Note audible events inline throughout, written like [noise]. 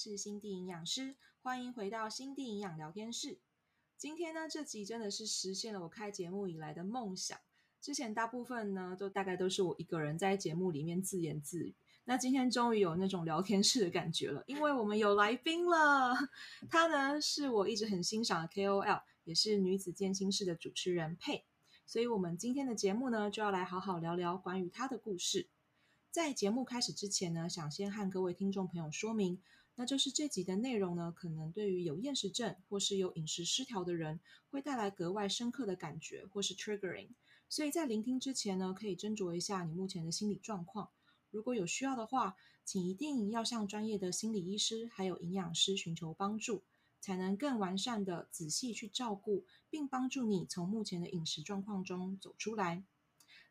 是心地营养师，欢迎回到心地营养聊天室。今天呢，这集真的是实现了我开节目以来的梦想。之前大部分呢，都大概都是我一个人在节目里面自言自语。那今天终于有那种聊天室的感觉了，因为我们有来宾了。她呢，是我一直很欣赏的 KOL，也是女子健心室的主持人佩。所以，我们今天的节目呢，就要来好好聊聊关于她的故事。在节目开始之前呢，想先和各位听众朋友说明，那就是这集的内容呢，可能对于有厌食症或是有饮食失调的人，会带来格外深刻的感觉，或是 triggering。所以在聆听之前呢，可以斟酌一下你目前的心理状况。如果有需要的话，请一定要向专业的心理医师还有营养师寻求帮助，才能更完善的仔细去照顾，并帮助你从目前的饮食状况中走出来。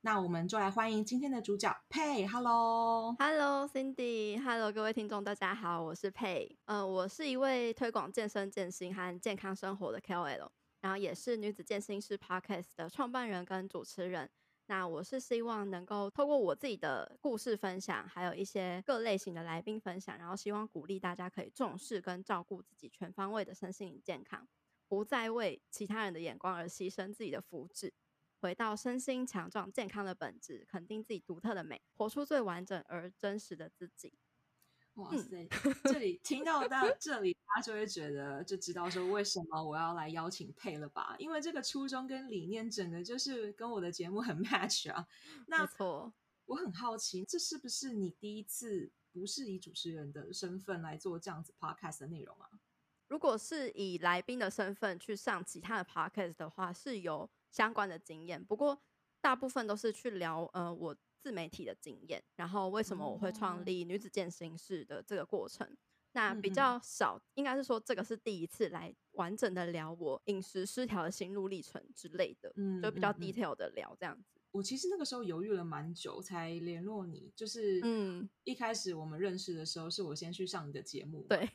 那我们就来欢迎今天的主角佩，Hello，Hello Cindy，Hello 各位听众，大家好，我是佩，呃，我是一位推广健身健心和健康生活的 KOL，然后也是女子健心室 Podcast 的创办人跟主持人。那我是希望能够透过我自己的故事分享，还有一些各类型的来宾分享，然后希望鼓励大家可以重视跟照顾自己全方位的身心健康，不再为其他人的眼光而牺牲自己的福祉。回到身心强壮、健康的本质，肯定自己独特的美，活出最完整而真实的自己。哇塞！[laughs] 嗯、这里听到到这里，大家就会觉得就知道说为什么我要来邀请佩了吧？因为这个初衷跟理念，整个就是跟我的节目很 match 啊。那没错，我很好奇，这是不是你第一次不是以主持人的身份来做这样子 podcast 的内容啊？如果是以来宾的身份去上其他的 podcast 的话，是有。相关的经验，不过大部分都是去聊呃我自媒体的经验，然后为什么我会创立女子健身室的这个过程。嗯、那比较少，应该是说这个是第一次来完整的聊我饮食失调的心路历程之类的，嗯，就比较 detail 的聊这样子。我其实那个时候犹豫了蛮久才联络你，就是嗯，一开始我们认识的时候是我先去上你的节目，对。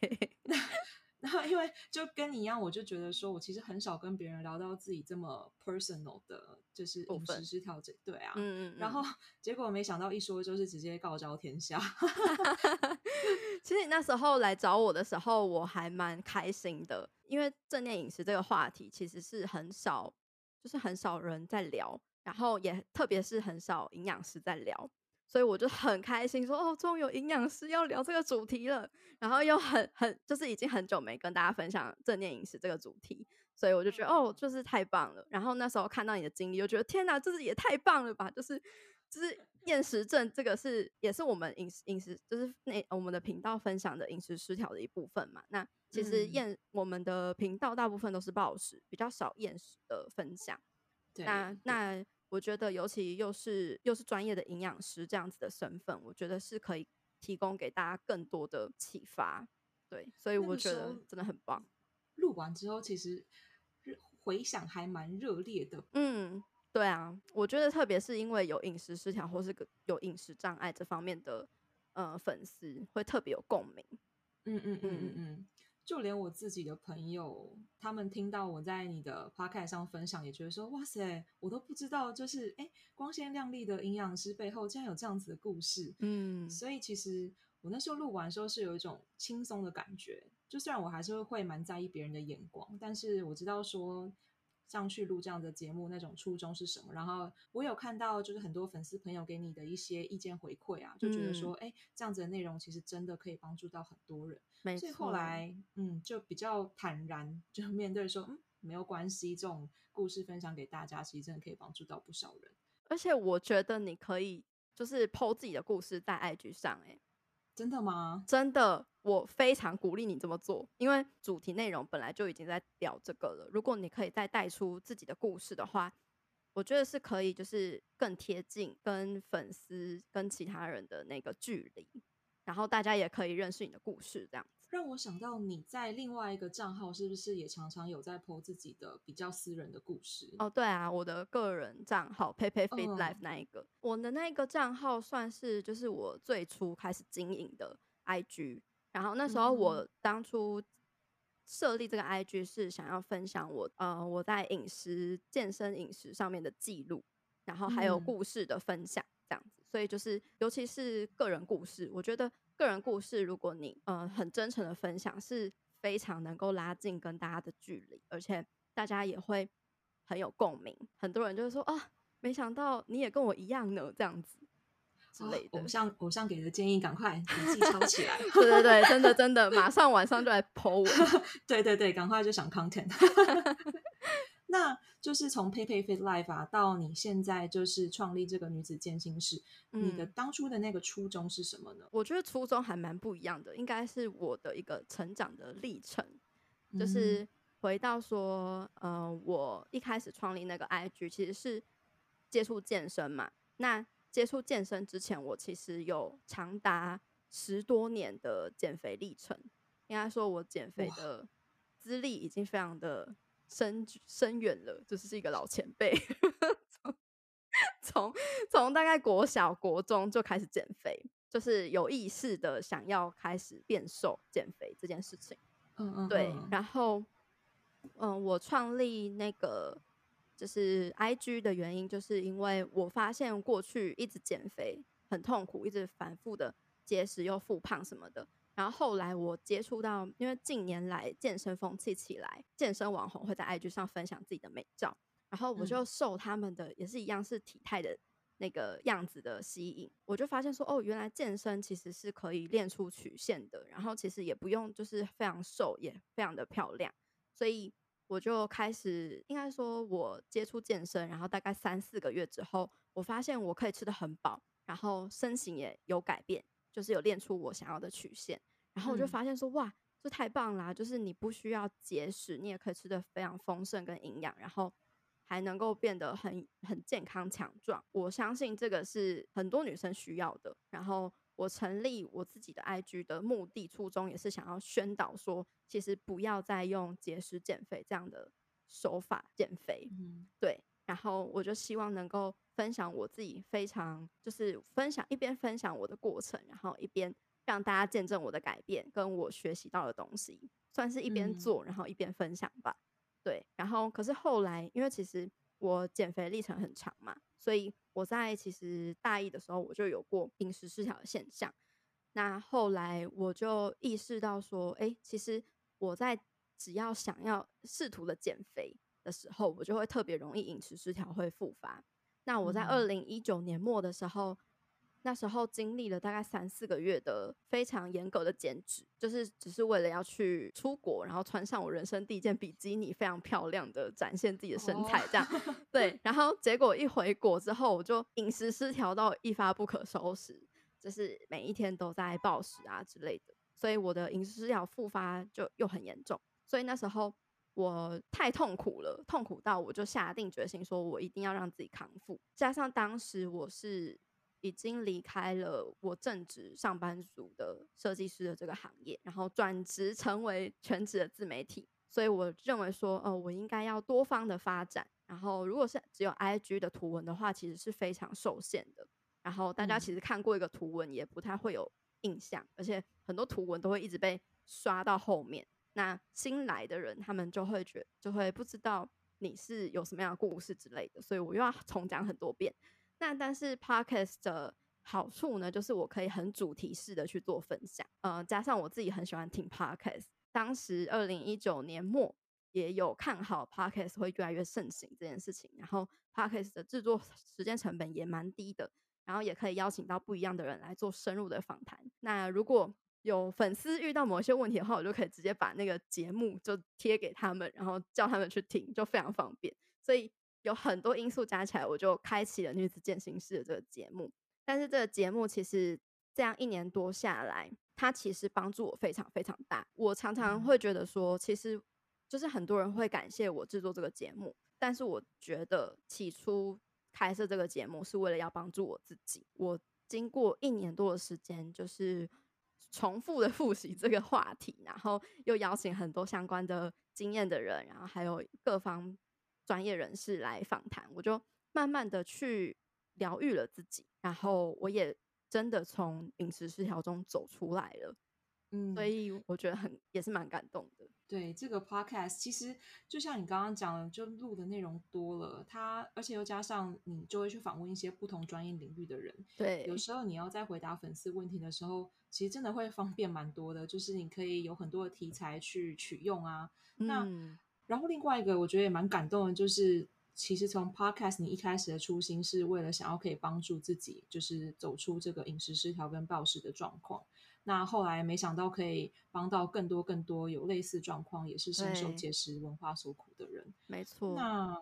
[laughs] 然后，因为就跟你一样，我就觉得说，我其实很少跟别人聊到自己这么 personal 的，就是饮食失调整，对啊。嗯嗯。然后 [laughs] 结果没想到一说就是直接告昭天下。[laughs] [laughs] 其实你那时候来找我的时候，我还蛮开心的，因为正念饮食这个话题其实是很少，就是很少人在聊，然后也特别是很少营养师在聊。所以我就很开心说，说哦，终于有营养师要聊这个主题了。然后又很很，就是已经很久没跟大家分享正念饮食这个主题，所以我就觉得哦，就是太棒了。然后那时候看到你的经历，就觉得天哪，这是也太棒了吧！就是就是厌食症这个是也是我们饮食饮食就是那我们的频道分享的饮食失调的一部分嘛。那其实厌、嗯、我们的频道大部分都是暴食，比较少厌食的分享。对，那那。我觉得，尤其又是又是专业的营养师这样子的身份，我觉得是可以提供给大家更多的启发。对，所以我觉得真的很棒。录完之后，其实回想还蛮热烈的。嗯，对啊，我觉得特别是因为有饮食失调或是个有饮食障碍这方面的呃粉丝，会特别有共鸣。嗯嗯嗯嗯嗯。就连我自己的朋友，他们听到我在你的 podcast 上分享，也觉得说：“哇塞，我都不知道，就是哎，光鲜亮丽的营养师背后竟然有这样子的故事。”嗯，所以其实我那时候录完的时候是有一种轻松的感觉。就虽然我还是会蛮在意别人的眼光，但是我知道说。上去录这样的节目，那种初衷是什么？然后我有看到，就是很多粉丝朋友给你的一些意见回馈啊，就觉得说，哎、嗯，这样子的内容其实真的可以帮助到很多人。没错。所以后来，嗯，就比较坦然，就面对说，嗯，没有关系，这种故事分享给大家，其实真的可以帮助到不少人。而且我觉得你可以就是 po 自己的故事在 IG 上，哎。真的吗？真的，我非常鼓励你这么做，因为主题内容本来就已经在聊这个了。如果你可以再带出自己的故事的话，我觉得是可以，就是更贴近跟粉丝、跟其他人的那个距离，然后大家也可以认识你的故事，这样。让我想到你在另外一个账号是不是也常常有在 po 自己的比较私人的故事？哦，对啊，我的个人账号 Pepe Fit Life 那一个，嗯、我的那个账号算是就是我最初开始经营的 IG，然后那时候我当初设立这个 IG 是想要分享我呃我在饮食健身饮食上面的记录，然后还有故事的分享这样子，嗯、所以就是尤其是个人故事，我觉得。个人故事，如果你嗯、呃、很真诚的分享，是非常能够拉近跟大家的距离，而且大家也会很有共鸣。很多人就会说啊，没想到你也跟我一样呢，这样子之类的。偶像偶像给的建议，赶快笔记抄起来。[laughs] 对对对，真的真的，[laughs] 马上晚上就来 po 文。[laughs] 对对对，赶快就想 content。那就是从佩佩 Fit Life 啊，到你现在就是创立这个女子健心室，嗯，你的当初的那个初衷是什么呢？我觉得初衷还蛮不一样的，应该是我的一个成长的历程，就是回到说，嗯、呃，我一开始创立那个 IG 其实是接触健身嘛。那接触健身之前，我其实有长达十多年的减肥历程，应该说我减肥的资历已经非常的。深深远了，就是是一个老前辈，[laughs] 从从从大概国小国中就开始减肥，就是有意识的想要开始变瘦减肥这件事情。嗯嗯，对。然后，嗯，我创立那个就是 IG 的原因，就是因为我发现过去一直减肥很痛苦，一直反复的节食又复胖什么的。然后后来我接触到，因为近年来健身风气起来，健身网红会在 IG 上分享自己的美照，然后我就受他们的也是一样是体态的那个样子的吸引，我就发现说，哦，原来健身其实是可以练出曲线的，然后其实也不用就是非常瘦，也非常的漂亮，所以我就开始，应该说我接触健身，然后大概三四个月之后，我发现我可以吃的很饱，然后身形也有改变。就是有练出我想要的曲线，然后我就发现说，嗯、哇，这太棒啦！就是你不需要节食，你也可以吃的非常丰盛跟营养，然后还能够变得很很健康强壮。我相信这个是很多女生需要的。然后我成立我自己的 IG 的目的初衷也是想要宣导说，其实不要再用节食减肥这样的手法减肥。嗯，对。然后我就希望能够分享我自己非常就是分享一边分享我的过程，然后一边让大家见证我的改变跟我学习到的东西，算是一边做然后一边分享吧。对，然后可是后来因为其实我减肥历程很长嘛，所以我在其实大一的时候我就有过饮食失调的现象。那后来我就意识到说，哎，其实我在只要想要试图的减肥。的时候，我就会特别容易饮食失调会复发。那我在二零一九年末的时候，嗯、那时候经历了大概三四个月的非常严格的减脂，就是只是为了要去出国，然后穿上我人生第一件比基尼，非常漂亮的展现自己的身材，这样、哦、[laughs] 对。然后结果一回国之后，我就饮食失调到一发不可收拾，就是每一天都在暴食啊之类的，所以我的饮食失调复发就又很严重。所以那时候。我太痛苦了，痛苦到我就下定决心说，我一定要让自己康复。加上当时我是已经离开了我正职上班族的设计师的这个行业，然后转职成为全职的自媒体，所以我认为说，哦，我应该要多方的发展。然后如果是只有 IG 的图文的话，其实是非常受限的。然后大家其实看过一个图文，也不太会有印象，而且很多图文都会一直被刷到后面。那新来的人，他们就会觉就会不知道你是有什么样的故事之类的，所以我又要 [laughs] 重讲很多遍。那但是 Podcast 的好处呢，就是我可以很主题式的去做分享，呃，加上我自己很喜欢听 Podcast。当时二零一九年末也有看好 Podcast 会越来越盛行这件事情，然后 Podcast 的制作时间成本也蛮低的，然后也可以邀请到不一样的人来做深入的访谈。那如果有粉丝遇到某一些问题的话，我就可以直接把那个节目就贴给他们，然后叫他们去听，就非常方便。所以有很多因素加起来，我就开启了女子健行室的这个节目。但是这个节目其实这样一年多下来，它其实帮助我非常非常大。我常常会觉得说，其实就是很多人会感谢我制作这个节目，但是我觉得起初开设这个节目是为了要帮助我自己。我经过一年多的时间，就是。重复的 [laughs] 复习这个话题，然后又邀请很多相关的经验的人，然后还有各方专业人士来访谈，我就慢慢的去疗愈了自己，然后我也真的从饮食失调中走出来了。嗯，所以我觉得很也是蛮感动的。对，这个 podcast 其实就像你刚刚讲的，就录的内容多了，它而且又加上你就会去访问一些不同专业领域的人。对，有时候你要在回答粉丝问题的时候，其实真的会方便蛮多的，就是你可以有很多的题材去取用啊。嗯、那然后另外一个我觉得也蛮感动的，就是。其实从 Podcast，你一开始的初心是为了想要可以帮助自己，就是走出这个饮食失调跟暴食的状况。那后来没想到可以帮到更多更多有类似状况，也是深受节食文化所苦的人。没错。那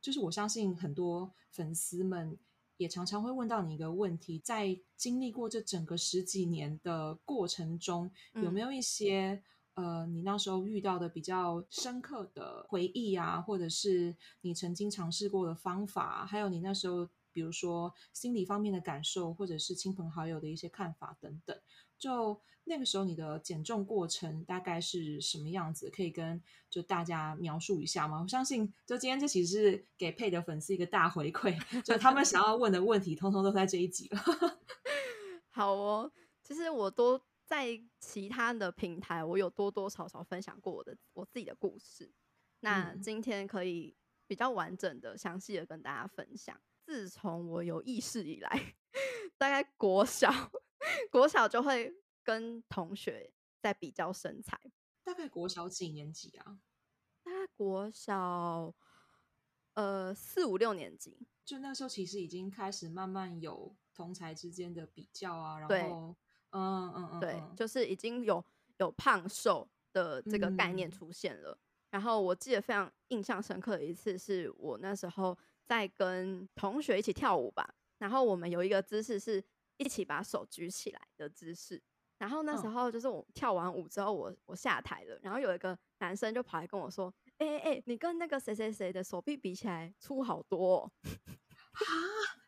就是我相信很多粉丝们也常常会问到你一个问题：在经历过这整个十几年的过程中，有没有一些？呃，你那时候遇到的比较深刻的回忆啊，或者是你曾经尝试过的方法，还有你那时候，比如说心理方面的感受，或者是亲朋好友的一些看法等等，就那个时候你的减重过程大概是什么样子？可以跟就大家描述一下吗？我相信，就今天这其实是给佩的粉丝一个大回馈，就他们想要问的问题，通通都在这一集了。[laughs] 好哦，其实我都。在其他的平台，我有多多少少分享过我的我自己的故事。那今天可以比较完整的、详细的跟大家分享。自从我有意识以来，[laughs] 大概国小，[laughs] 国小就会跟同学在比较身材。大概国小几年级啊？大概国小呃四五六年级。就那时候，其实已经开始慢慢有同才之间的比较啊，然后。嗯嗯嗯，对，就是已经有有胖瘦的这个概念出现了。嗯。然后我记得非常印象深刻的一次，是我那时候在跟同学一起跳舞吧。然后我们有一个姿势是一起把手举起来的姿势。然后那时候就是我跳完舞之后我，我我下台了。然后有一个男生就跑来跟我说：“哎哎哎，你跟那个谁谁谁的手臂比起来粗好多哦。”啊，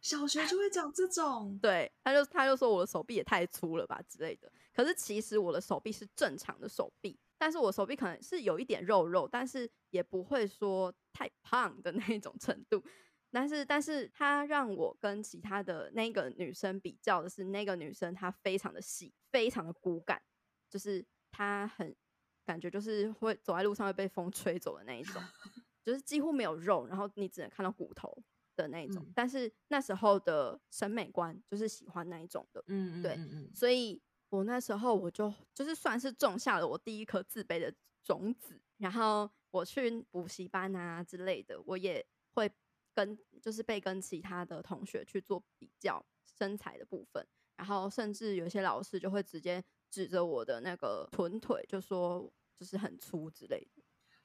小学就会讲这种，对，他就他就说我的手臂也太粗了吧之类的。可是其实我的手臂是正常的手臂，但是我手臂可能是有一点肉肉，但是也不会说太胖的那种程度。但是，但是他让我跟其他的那个女生比较的是，那个女生她非常的细，非常的骨感，就是她很感觉就是会走在路上会被风吹走的那一种，[laughs] 就是几乎没有肉，然后你只能看到骨头。的那一种，嗯，但是那时候的审美观就是喜欢那一种的，嗯，对，嗯嗯，所以我那时候我就就是算是种下了我第一颗自卑的种子，然后我去补习班啊之类的，我也会跟就是被跟其他的同学去做比较身材的部分，然后甚至有些老师就会直接指着我的那个臀腿就说就是很粗之类的，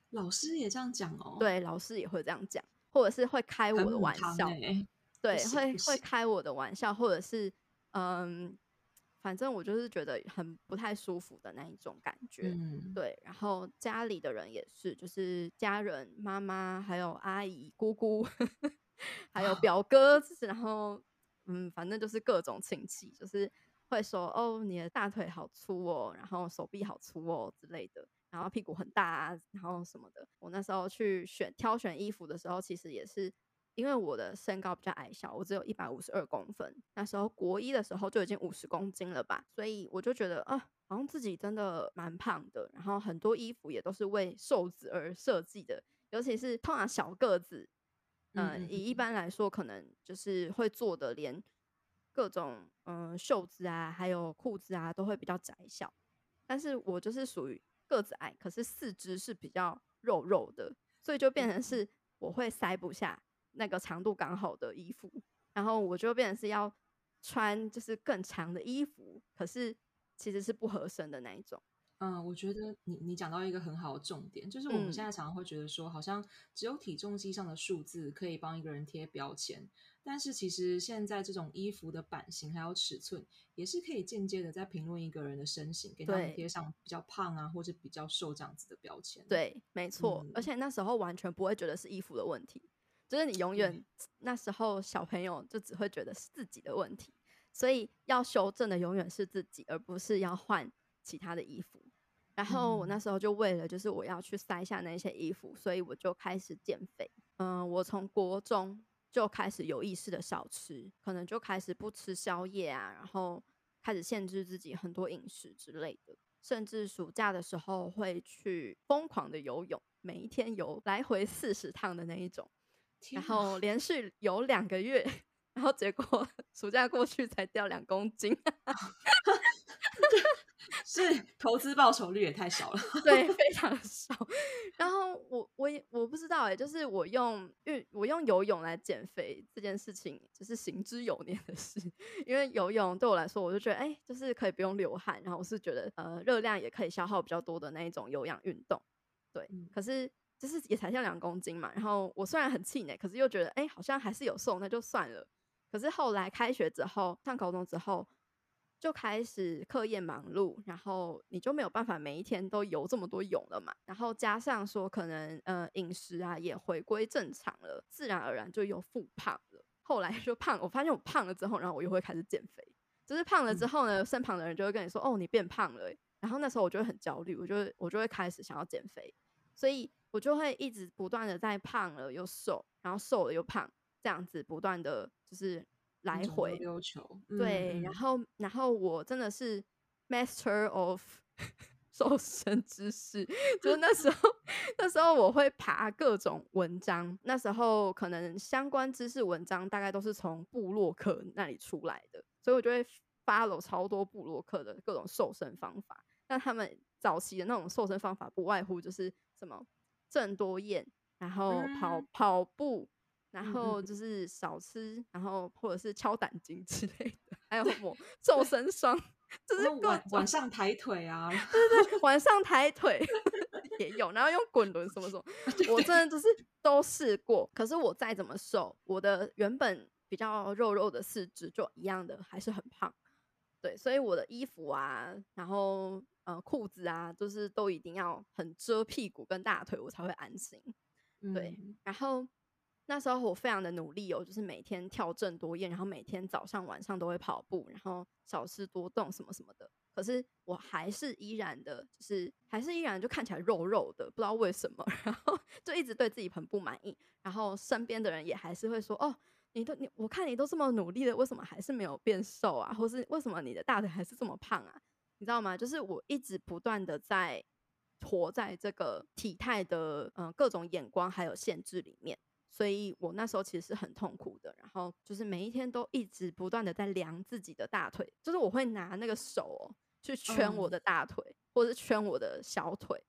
老师也这样讲哦，对，老师也会这样讲。或者是会开我的玩笑，欸、对，会会开我的玩笑，或者是嗯，反正我就是觉得很不太舒服的那一种感觉，嗯，对。然后家里的人也是，就是家人、妈妈，还有阿姨、姑姑，[laughs] 还有表哥，然后嗯，反正就是各种亲戚，就是会说哦，你的大腿好粗哦，然后手臂好粗哦之类的。然后屁股很大啊，然后什么的。我那时候去选挑选衣服的时候，其实也是因为我的身高比较矮小，我只有一百五十二公分。那时候国一的时候就已经五十公斤了吧，所以我就觉得啊，好像自己真的蛮胖的。然后很多衣服也都是为瘦子而设计的，尤其是通常小个子，嗯、呃，以一般来说可能就是会做的，连各种嗯、呃、袖子啊，还有裤子啊，都会比较窄小。但是我就是属于。个子矮，可是四肢是比较肉肉的，所以就变成是我会塞不下那个长度刚好的衣服，然后我就变成是要穿就是更长的衣服，可是其实是不合身的那一种。嗯，我觉得你你讲到一个很好的重点，就是我们现在常常会觉得说，好像只有体重机上的数字可以帮一个人贴标签。但是其实现在这种衣服的版型还有尺寸，也是可以间接的在评论一个人的身形，给他们贴上比较胖啊或者比较瘦这样子的标签。对，没错。嗯。而且那时候完全不会觉得是衣服的问题，就是你永远那时候小朋友就只会觉得是自己的问题，所以要修正的永远是自己，而不是要换其他的衣服。然后我那时候就为了就是我要去塞下那些衣服，所以我就开始减肥。嗯，我从国中。就开始有意识的少吃，可能就开始不吃宵夜啊，然后开始限制自己很多饮食之类的。甚至暑假的时候会去疯狂的游泳，每一天游来回四十趟的那一种，然后连续有两个月，[laughs] 然后结果 [laughs] 暑假过去才掉两公斤。[laughs] 是投资报酬率也太少了，对，非常少。然后我我也我不知道哎、欸，就是我用运我用游泳来减肥这件事情，就是行之有年的事。因为游泳对我来说，我就觉得哎、欸，就是可以不用流汗，然后我是觉得呃热量也可以消耗比较多的那一种有氧运动。对，嗯、可是就是也才像两公斤嘛。然后我虽然很气馁，可是又觉得哎、欸，好像还是有瘦，那就算了。可是后来开学之后，上高中之后。就开始课业忙碌，然后你就没有办法每一天都游这么多泳了嘛。然后加上说可能呃饮食啊也回归正常了，自然而然就又复胖了。后来就胖，我发现我胖了之后，然后我又会开始减肥。就是胖了之后呢，嗯、身旁的人就会跟你说：“哦，你变胖了。”然后那时候我就会很焦虑，我就会我就会开始想要减肥，所以我就会一直不断的在胖了又瘦，然后瘦了又胖，这样子不断的就是。来回溜球，对，然后然后我真的是 master of [laughs] 瘦身知识，就是那时候那时候我会爬各种文章，那时候可能相关知识文章大概都是从部落客那里出来的，所以我就会 follow 超多部落客的各种瘦身方法。那他们早期的那种瘦身方法，不外乎就是什么郑多燕，然后跑、嗯、跑步。然后就是少吃，嗯、然后或者是敲胆经之类的，[laughs] 还有抹瘦身霜，就是晚晚上抬腿啊，对对对，晚上抬腿 [laughs] 也有，然后用滚轮什么什么，[laughs] 我真的就是都试过。可是我再怎么瘦，我的原本比较肉肉的四肢就一样的还是很胖。对，所以我的衣服啊，然后呃裤子啊，就是都一定要很遮屁股跟大腿，我才会安心。对，嗯、然后。那时候我非常的努力哦，就是每天跳郑多燕，然后每天早上晚上都会跑步，然后少吃多动什么什么的。可是我还是依然的，就是还是依然就看起来肉肉的，不知道为什么，[laughs] 然后就一直对自己很不满意。然后身边的人也还是会说：“哦，你都你我看你都这么努力了，为什么还是没有变瘦啊？或是为什么你的大腿还是这么胖啊？你知道吗？就是我一直不断的在活在这个体态的嗯、呃、各种眼光还有限制里面。”所以我那时候其实是很痛苦的，然后就是每一天都一直不断的在量自己的大腿，就是我会拿那个手哦去圈我的大腿，嗯、或者是圈我的小腿，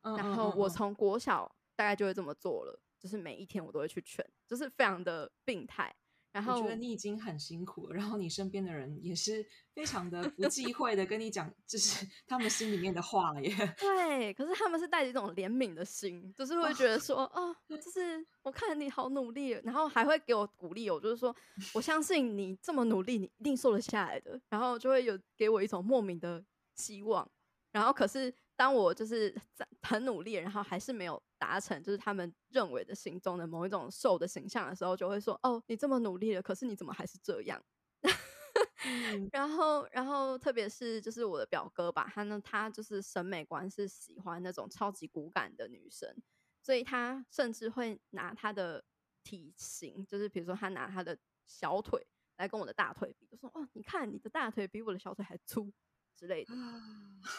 嗯、然后我从国小大概就会这么做了，就是每一天我都会去圈，就是非常的病态。然后我觉得你已经很辛苦了，然后你身边的人也是非常的不忌讳的跟你讲，就是 [laughs] 他们心里面的话耶。[laughs] 对，可是他们是带着一种怜悯的心，就是会觉得说，哦，[laughs] 哦，就是我看你好努力，然后还会给我鼓励，我就是说，我相信你这么努力，你一定瘦得下来的，然后就会有给我一种莫名的希望。然后可是当我就是在很努力，然后还是没有达成，就是他们认为的心中的某一种瘦的形象的时候，就会说：“哦，你这么努力了，可是你怎么还是这样？”嗯、[laughs] 然后，然后特别是就是我的表哥吧，他呢，他就是审美观是喜欢那种超级骨感的女生，所以他甚至会拿他的体型，就是比如说他拿他的小腿来跟我的大腿比，就说：“哦，你看你的大腿比我的小腿还粗。”之类的，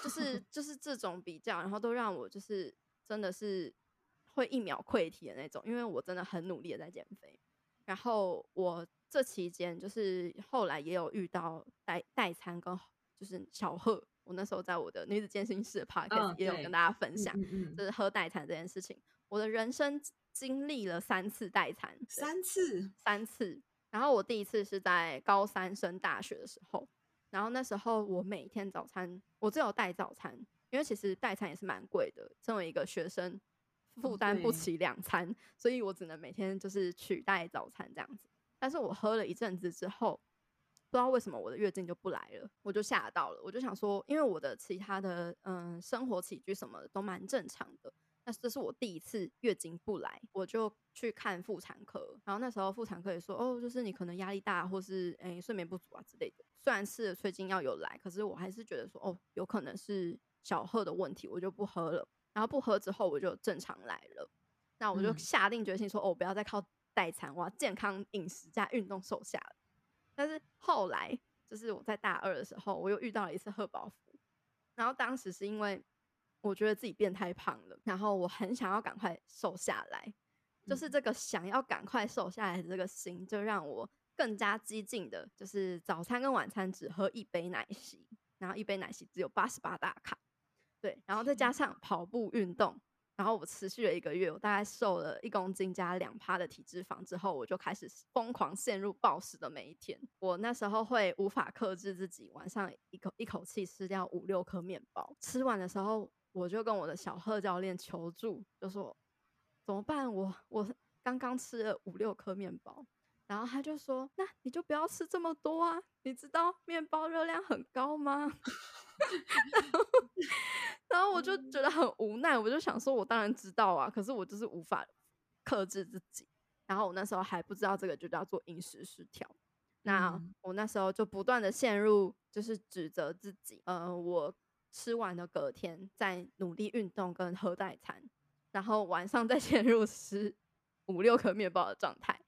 就是就是这种比较，然后都让我就是真的是会一秒溃体的那种，因为我真的很努力的在减肥。然后我这期间就是后来也有遇到代代餐跟就是小贺，我那时候在我的女子健身室的 podcast 也有跟大家分享，就是喝代餐这件事情。我的人生经历了三次代餐，三次，三次。然后我第一次是在高三升大学的时候。然后那时候我每天早餐我只有带早餐，因为其实代餐也是蛮贵的，身为一个学生负担不起两餐，所以我只能每天就是取代早餐这样子。但是我喝了一阵子之后，不知道为什么我的月经就不来了，我就吓到了，我就想说，因为我的其他的嗯生活起居什么的都蛮正常的。那这是我第一次月经不来，我就去看妇产科，然后那时候妇产科也说，哦，就是你可能压力大，或是诶睡眠不足啊之类的。虽然是催经药有来，可是我还是觉得说，哦，有可能是小贺的问题，我就不喝了。然后不喝之后，我就正常来了。那我就下定决心说，哦，不要再靠代餐，我要健康饮食加运动瘦下来。但是后来，就是我在大二的时候，我又遇到了一次贺宝福。然后当时是因为我觉得自己变太胖了，然后我很想要赶快瘦下来，就是这个想要赶快瘦下来的这个心，就让我更加激进的，就是早餐跟晚餐只喝一杯奶昔，然后一杯奶昔只有八十八大卡，对，然后再加上跑步运动。然后我持续了一个月，我大概瘦了一公斤加两趴的体脂肪之后，我就开始疯狂陷入暴食的每一天。我那时候会无法克制自己，晚上一口一口气吃掉五六颗面包。吃完的时候，我就跟我的小贺教练求助，就说怎么办？我我刚刚吃了五六颗面包。然后他就说：“那你就不要吃这么多啊！你知道面包热量很高吗？” [laughs] 然后，然后我就觉得很无奈，我就想说：“我当然知道啊，可是我就是无法克制自己。”然后我那时候还不知道这个就叫做饮食失调。那我那时候就不断的陷入，就是指责自己。呃，我吃完的隔天再努力运动跟喝代餐，然后晚上再 [laughs] 陷入吃五六颗面包的状态。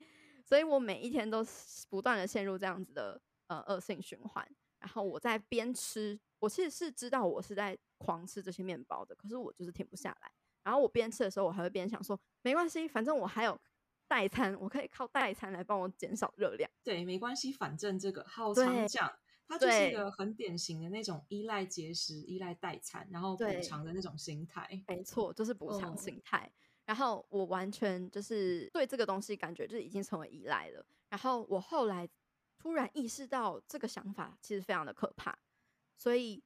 所以我每一天都不断的陷入这样子的呃恶性循环，然后我在边吃，我其实是知道我是在狂吃这些面包的，可是我就是停不下来。然后我边吃的时候，我还会边想说，没关系，反正我还有代餐，我可以靠代餐来帮我减少热量。对，没关系，反正这个好常讲，它就是一个很典型的那种依赖节食、依赖代餐，然后补偿的那种心态。没错，就是补偿心态。哦然后我完全就是对这个东西感觉就已经成为依赖了。然后我后来突然意识到这个想法其实非常的可怕，所以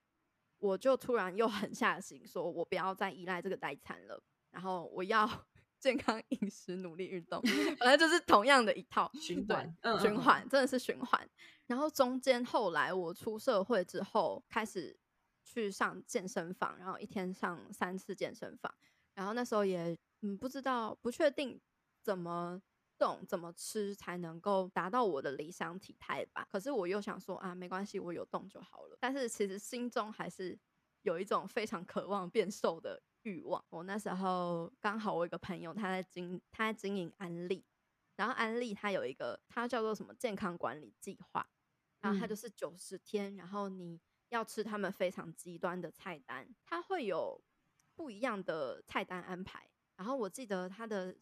我就突然又狠下心，说我不要再依赖这个代餐了。然后我要 [laughs] 健康饮食，努力运动，[laughs] 反正就是同样的一套循环，循环真的是循环。然后中间后来我出社会之后，开始去上健身房，然后一天上三次健身房，然后那时候也。嗯，不知道，不确定怎么动、怎么吃才能够达到我的理想体态吧。可是我又想说啊，没关系，我有动就好了。但是其实心中还是有一种非常渴望变瘦的欲望。我那时候刚好我一个朋友，他在经他在经营安利，然后安利他有一个，他叫做什么健康管理计划，然后他就是九十天，然后你要吃他们非常极端的菜单，他会有不一样的菜单安排。然后我记得他的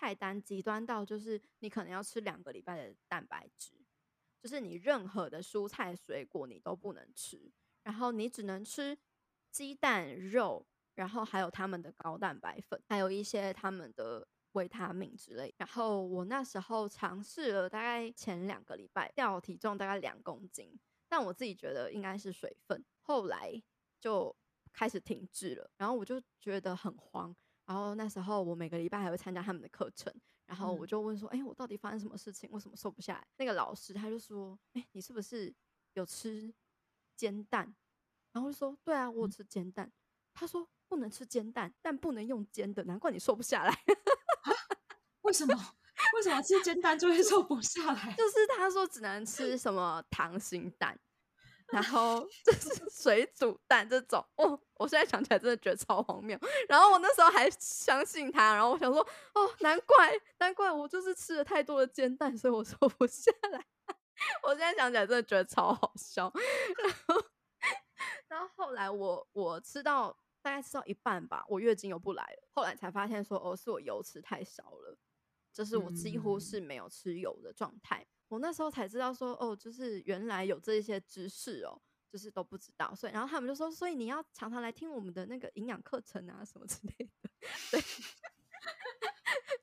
菜单极端到，就是你可能要吃两个礼拜的蛋白质，就是你任何的蔬菜水果你都不能吃，然后你只能吃鸡蛋、肉，然后还有他们的高蛋白粉，还有一些他们的维他命之类。然后我那时候尝试了大概前两个礼拜，掉体重大概两公斤，但我自己觉得应该是水分，后来就开始停滞了，然后我就觉得很慌。然后那时候我每个礼拜还会参加他们的课程，然后我就问说：“哎、嗯，我到底发生什么事情？为什么瘦不下来？”那个老师他就说：“哎，你是不是有吃煎蛋？”然后我就说：“对啊，我有吃煎蛋。嗯”他说：“不能吃煎蛋，但不能用煎的，难怪你瘦不下来。”为什么？为什么吃煎蛋就会瘦不下来？[laughs] 就是他说只能吃什么溏心蛋。然后就是 [laughs] 水煮蛋这种，哦，我现在想起来真的觉得超荒谬。然后我那时候还相信他，然后我想说，哦，难怪难怪我就是吃了太多的煎蛋，所以我瘦不下来。[laughs] 我现在想起来真的觉得超好笑。然后，[laughs] 然后后来我我吃到大概吃到一半吧，我月经又不来了。后来才发现说，哦，是我油吃太少了，就是我几乎是没有吃油的状态。我那时候才知道说，哦，就是原来有这些知识哦，就是都不知道，所以然后他们就说，所以你要常常来听我们的那个营养课程啊，什么之类的，[laughs] 对。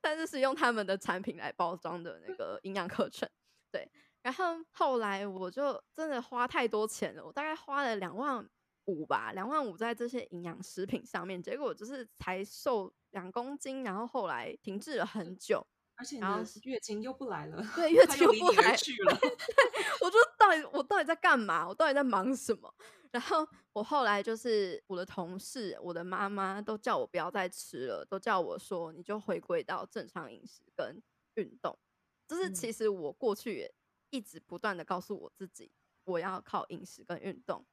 但是是用他们的产品来包装的那个营养课程，对。然后后来我就真的花太多钱了，我大概花了两万五吧，两万五在这些营养食品上面，结果就是才瘦两公斤，然后后来停滞了很久。而且然后月经又不来了，对，月 [laughs] 经又不来去了。[laughs] 我说到底我到底在干嘛？我到底在忙什么？然后我后来就是我的同事、我的妈妈都叫我不要再吃了，都叫我说你就回归到正常饮食跟运动。就是其实我过去也一直不断的告诉我自己，我要靠饮食跟运动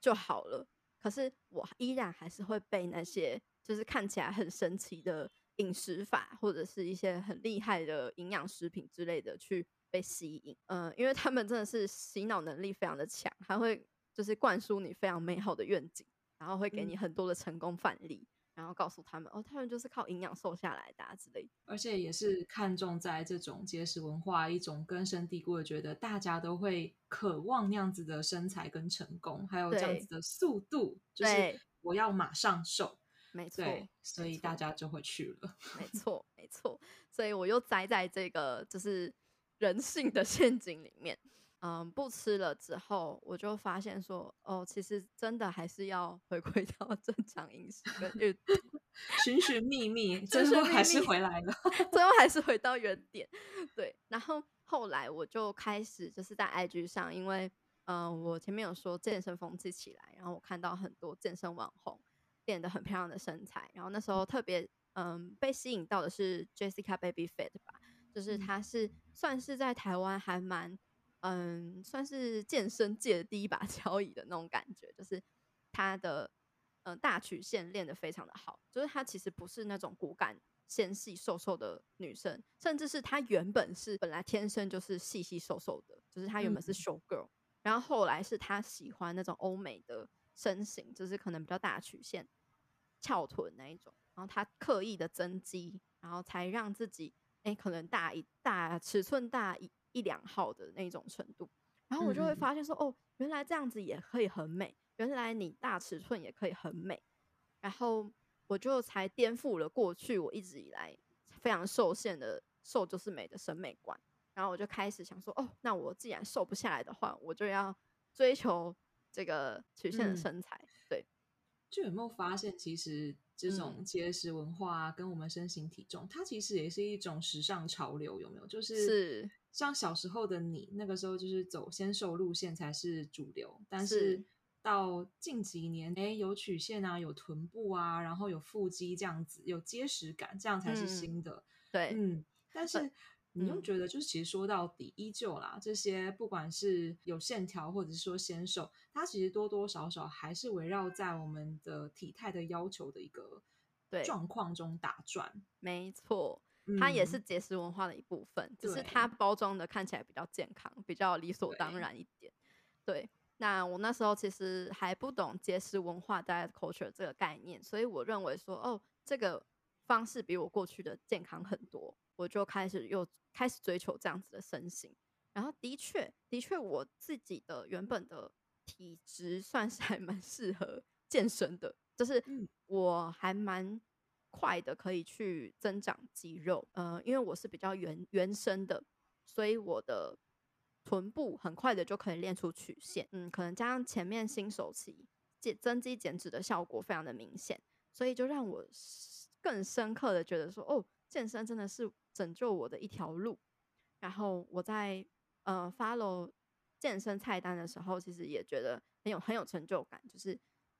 就好了。可是我依然还是会被那些就是看起来很神奇的。饮食法或者是一些很厉害的营养食品之类的去被吸引，嗯，因为他们真的是洗脑能力非常的强，还会就是灌输你非常美好的愿景，然后会给你很多的成功范例。嗯然后告诉他们哦，他们就是靠营养瘦下来的、啊、之类的，而且也是看重在这种节食文化一种根深蒂固的，觉得大家都会渴望那样子的身材跟成功，还有这样子的速度，就是我要马上瘦，没错，所以大家就会去了，[laughs] 没错，没错，所以我又栽在这个就是人性的陷阱里面。嗯，不吃了之后，我就发现说，哦，其实真的还是要回归到正常饮食跟运动，[laughs] 寻寻觅觅，最后还是回来了，[laughs] 最后还是回到原点。对，然后后来我就开始就是在 IG 上，因为嗯，我前面有说健身风气起来，然后我看到很多健身网红练得很漂亮的身材，然后那时候特别嗯被吸引到的是 Jessica Baby Fit 吧，就是她是算是在台湾还蛮。嗯，算是健身界的第一把交椅的那种感觉，就是她的呃大曲线练得非常的好，就是她其实不是那种骨感纤细瘦瘦的女生，甚至是她原本是本来天生就是细细瘦瘦的，就是她原本是 show girl，嗯，然后后来是她喜欢那种欧美的身形，就是可能比较大曲线、翘臀那一种，然后她刻意的增肌，然后才让自己哎可能大一大尺寸大一。一两号的那种程度，然后我就会发现说，哦，原来这样子也可以很美，原来你大尺寸也可以很美，然后我就才颠覆了过去我一直以来非常受限的瘦就是美的审美观，然后我就开始想说，哦，那我既然瘦不下来的话，我就要追求这个曲线的身材，就有没有发现其实？这种节食文化啊，跟我们身形体重，它其实也是一种时尚潮流，有没有？就是像小时候的你，那个时候就是走纤瘦路线才是主流，但是到近几年，哎，有曲线啊，有臀部啊，然后有腹肌这样子，有结实感，这样才是新的。嗯、对，嗯，但是。你又觉得，就是其实说到底，依旧啦，这些不管是有线条，或者是说纤瘦，它其实多多少少还是围绕在我们的体态的要求的一个状况中打转。没错，它也是节食文化的一部分，嗯、只是它包装的看起来比较健康，比较理所当然一点。对，对，那我那时候其实还不懂节食文化 （diet culture） 这个概念，所以我认为说，哦，这个方式比我过去的健康很多。我就开始又开始追求这样子的身形，然后的确，的确我自己的原本的体质算是还蛮适合健身的，就是我还蛮快的可以去增长肌肉，呃，因为我是比较原原生的，所以我的臀部很快的就可以练出曲线，嗯，可能加上前面新手期减增肌减脂的效果非常的明显，所以就让我更深刻的觉得说，哦，健身真的是。拯救我的一条路，然后我在呃 follow 健身菜单的时候，其实也觉得很有很有成就感，就是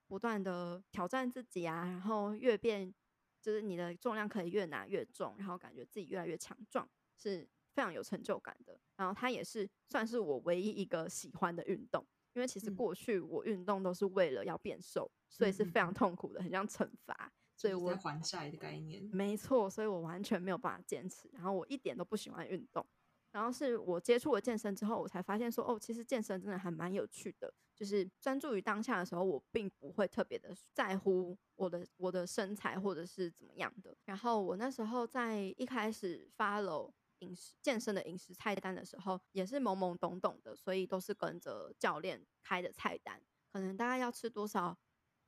不断的挑战自己啊，然后越变就是你的重量可以越拿越重，然后感觉自己越来越强壮，是非常有成就感的。然后它也是算是我唯一一个喜欢的运动，因为其实过去我运动都是为了要变瘦，所以是非常痛苦的，很像惩罚。所以我还债的概念，没错，所以我完全没有办法坚持。然后我一点都不喜欢运动。然后是我接触了健身之后，我才发现说，哦，其实健身真的还蛮有趣的。就是专注于当下的时候，我并不会特别的在乎我的我的身材或者是怎么样的。然后我那时候在一开始 follow 饮食健身的饮食菜单的时候，也是懵懵懂懂的，所以都是跟着教练开的菜单，可能大概要吃多少。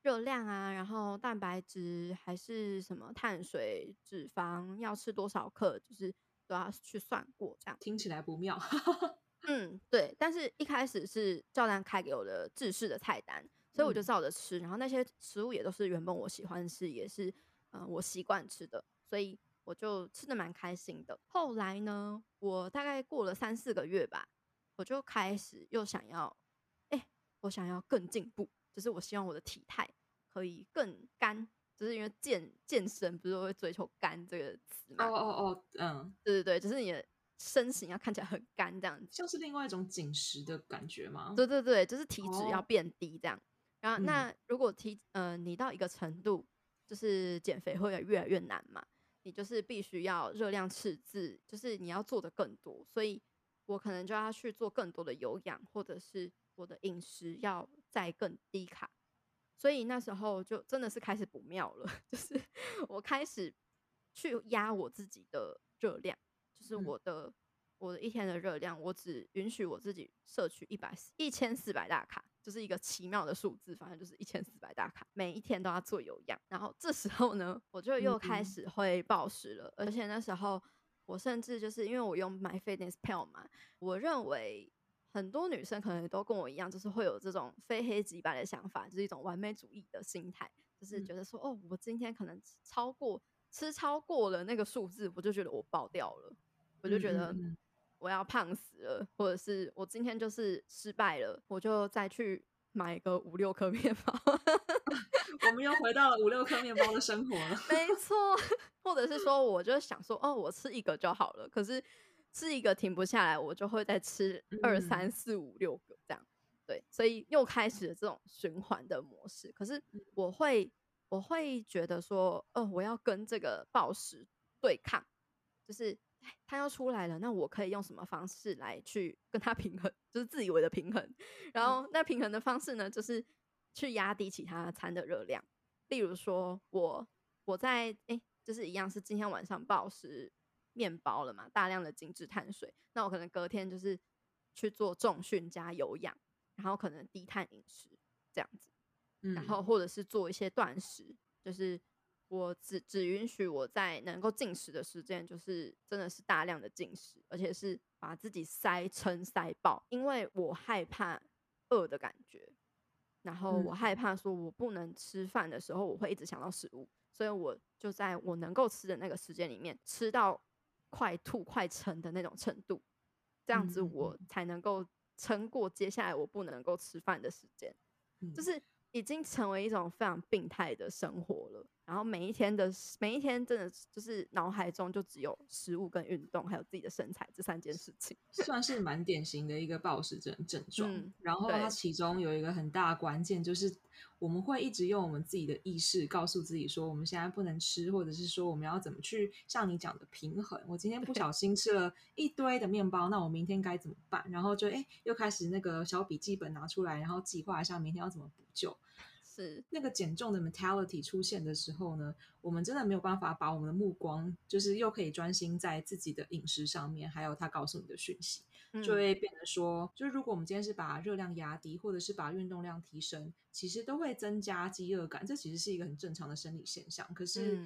热量啊，然后蛋白质还是什么碳水、脂肪要吃多少克，就是都要去算过。这样听起来不妙。[laughs] 嗯，对。但是一开始是教练开给我的制式的菜单，所以我就照着吃。嗯、然后那些食物也都是原本我喜欢吃，也是嗯、呃、我习惯吃的，所以我就吃的蛮开心的。后来呢，我大概过了三四个月吧，我就开始又想要，哎，我想要更进步。就是我希望我的体态可以更干，就是因为健健身不是会追求干这个词吗？哦哦哦，嗯，对对对，就是你的身形要看起来很干这样子，像是另外一种紧实的感觉吗？对对对，就是体脂要变低这样。哦、然后那如果体呃你到一个程度，就是减肥会越来越难嘛，你就是必须要热量赤字，就是你要做的更多，所以我可能就要去做更多的有氧，或者是我的饮食要。再更低卡，所以那时候就真的是开始不妙了，[laughs] 就是我开始去压我自己的热量，就是我的、嗯、我的一天的热量，我只允许我自己摄取一百一千四百大卡，就是一个奇妙的数字，反正就是一千四百大卡，每一天都要做有氧。然后这时候呢，我就又开始会暴食了，嗯嗯，而且那时候。我甚至就是因为我用 MyFitnessPal 嘛，我认为很多女生可能都跟我一样，就是会有这种非黑即白的想法，就是一种完美主义的心态，就是觉得说，哦，我今天可能超过吃超过了那个数字，我就觉得我爆掉了，我就觉得我要胖死了，或者是我今天就是失败了，我就再去买个五六颗面包。[laughs] 我们又回到了五六颗面包的生活了。[laughs] 没错，或者是说，我就想说，哦，我吃一个就好了。可是吃一个停不下来，我就会再吃二三四五六个这样。对，所以又开始了这种循环的模式。可是我会，我会觉得说，哦，我要跟这个暴食对抗，就是它要出来了，那我可以用什么方式来去跟它 [laughs] 平衡？就是自以为的平衡。然后那平衡的方式呢，就是。去压低其他餐的热量，例如说我我在哎、欸，就是一样是今天晚上暴食面包了嘛，大量的精致碳水，那我可能隔天就是去做重训加有氧，然后可能低碳饮食这样子，然后或者是做一些断食，就是我只只允许我在能够进食的时间，就是真的是大量的进食，而且是把自己塞撑塞爆，因为我害怕饿的感觉。然后我害怕说，我不能吃饭的时候，我会一直想到食物，所以我就在我能够吃的那个时间里面，吃到快吐快撑的那种程度，这样子我才能够撑过接下来我不能够吃饭的时间，就是。已经成为一种非常病态的生活了，然后每一天的每一天真的就是脑海中就只有食物跟运动，还有自己的身材这三件事情，[laughs] 算是蛮典型的一个暴食症症状。嗯，然后它其中有一个很大的关键就是。我们会一直用我们自己的意识告诉自己说，我们现在不能吃，或者是说我们要怎么去像你讲的平衡。我今天不小心吃了一堆的面包，那我明天该怎么办？然后就哎，又开始那个小笔记本拿出来，然后计划一下明天要怎么补救。是那个减重的 mentality 出现的时候呢，我们真的没有办法把我们的目光，就是又可以专心在自己的饮食上面，还有他告诉你的讯息。就会变得说，就是如果我们今天是把热量压低，或者是把运动量提升，其实都会增加饥饿感。这其实是一个很正常的生理现象。可是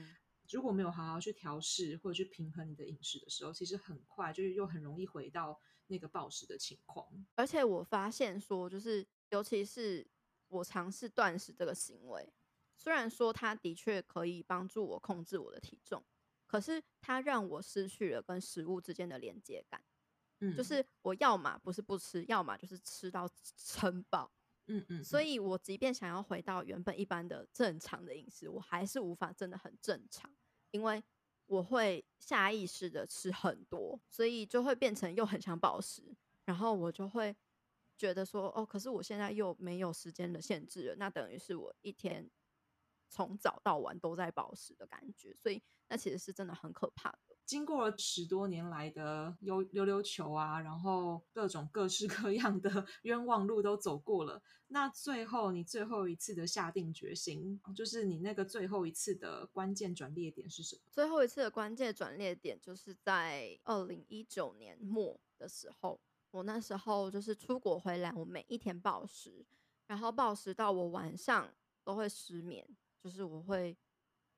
如果没有好好去调试或者去平衡你的饮食的时候，其实很快就是又很容易回到那个暴食的情况。而且我发现说，就是尤其是我尝试断食这个行为，虽然说它的确可以帮助我控制我的体重，可是它让我失去了跟食物之间的连接感。嗯就是我要么不是不吃，要么就是吃到撑爆。嗯嗯，所以我即便想要回到原本一般的正常的饮食，我还是无法真的很正常，因为我会下意识的吃很多，所以就会变成又很想暴食，然后我就会觉得说，哦，可是我现在又没有时间的限制了，那等于是我一天从早到晚都在暴食的感觉，所以那其实是真的很可怕的。经过了十多年来的溜溜溜球啊，然后各种各式各样的 [laughs] 冤枉路都走过了，那最后你最后一次的下定决心，就是你那个最后一次的关键转捩点是什么？最后一次的关键转捩点就是在二零一九年末的时候，我那时候就是出国回来，我每一天暴食，然后暴食到我晚上都会失眠，就是我会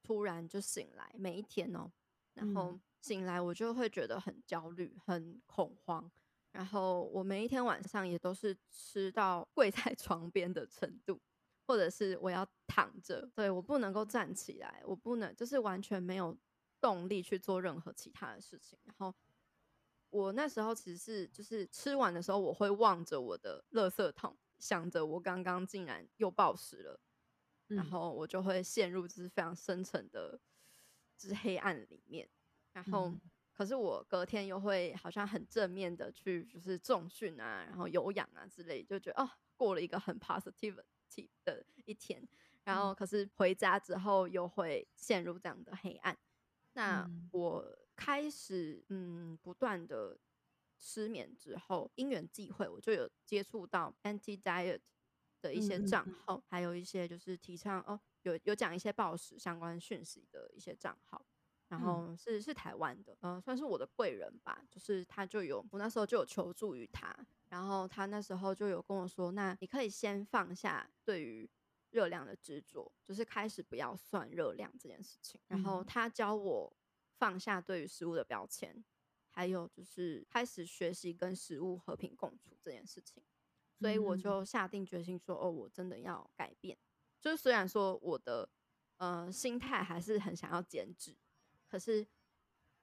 突然就醒来，每一天哦，然后。嗯醒来我就会觉得很焦虑、很恐慌，然后我每一天晚上也都是吃到 [laughs] 跪在床边的程度，或者是我要躺着，对，我不能够站起来，我不能就是完全没有动力去做任何其他的事情。然后我那时候其实是就是吃完的时候，我会望着我的垃圾桶，想着我刚刚竟然又暴食了，然后我就会陷入就是非常深沉的，就是黑暗里面。然后，可是我隔天又会好像很正面的去，就是重训啊，然后有氧啊之类，就觉得哦，过了一个很 positive [laughs] 的一天。然后，可是回家之后又会陷入这样的黑暗。那我开始嗯，不断的失眠之后，因缘际会，我就有接触到 anti diet 的的一些账号，还有一些就是提倡哦，有有讲一些暴食相关讯息的一些账号，然后是是台湾的，嗯、呃，算是我的贵人吧，就是他就有我那时候就有求助于他，然后他那时候就有跟我说，那你可以先放下对于热量的执着，就是开始不要算热量这件事情，然后他教我放下对于食物的标签，还有就是开始学习跟食物和平共处这件事情。所以我就下定决心说：“哦，我真的要改变。就是虽然说我的呃心态还是很想要减脂，可是